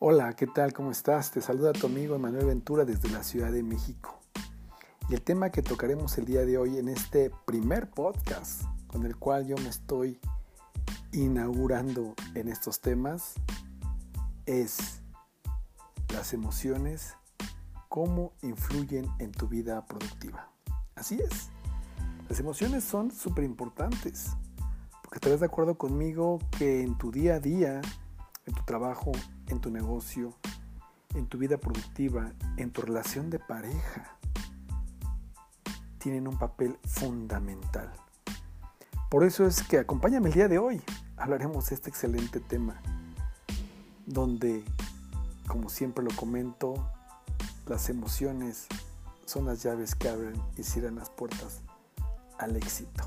Hola, ¿qué tal? ¿Cómo estás? Te saluda tu amigo Emanuel Ventura desde la Ciudad de México. Y el tema que tocaremos el día de hoy en este primer podcast con el cual yo me estoy inaugurando en estos temas es las emociones, cómo influyen en tu vida productiva. Así es, las emociones son súper importantes, porque estarás de acuerdo conmigo que en tu día a día, en tu trabajo, en tu negocio, en tu vida productiva, en tu relación de pareja, tienen un papel fundamental. Por eso es que acompáñame el día de hoy. Hablaremos de este excelente tema, donde, como siempre lo comento, las emociones son las llaves que abren y cierran las puertas al éxito.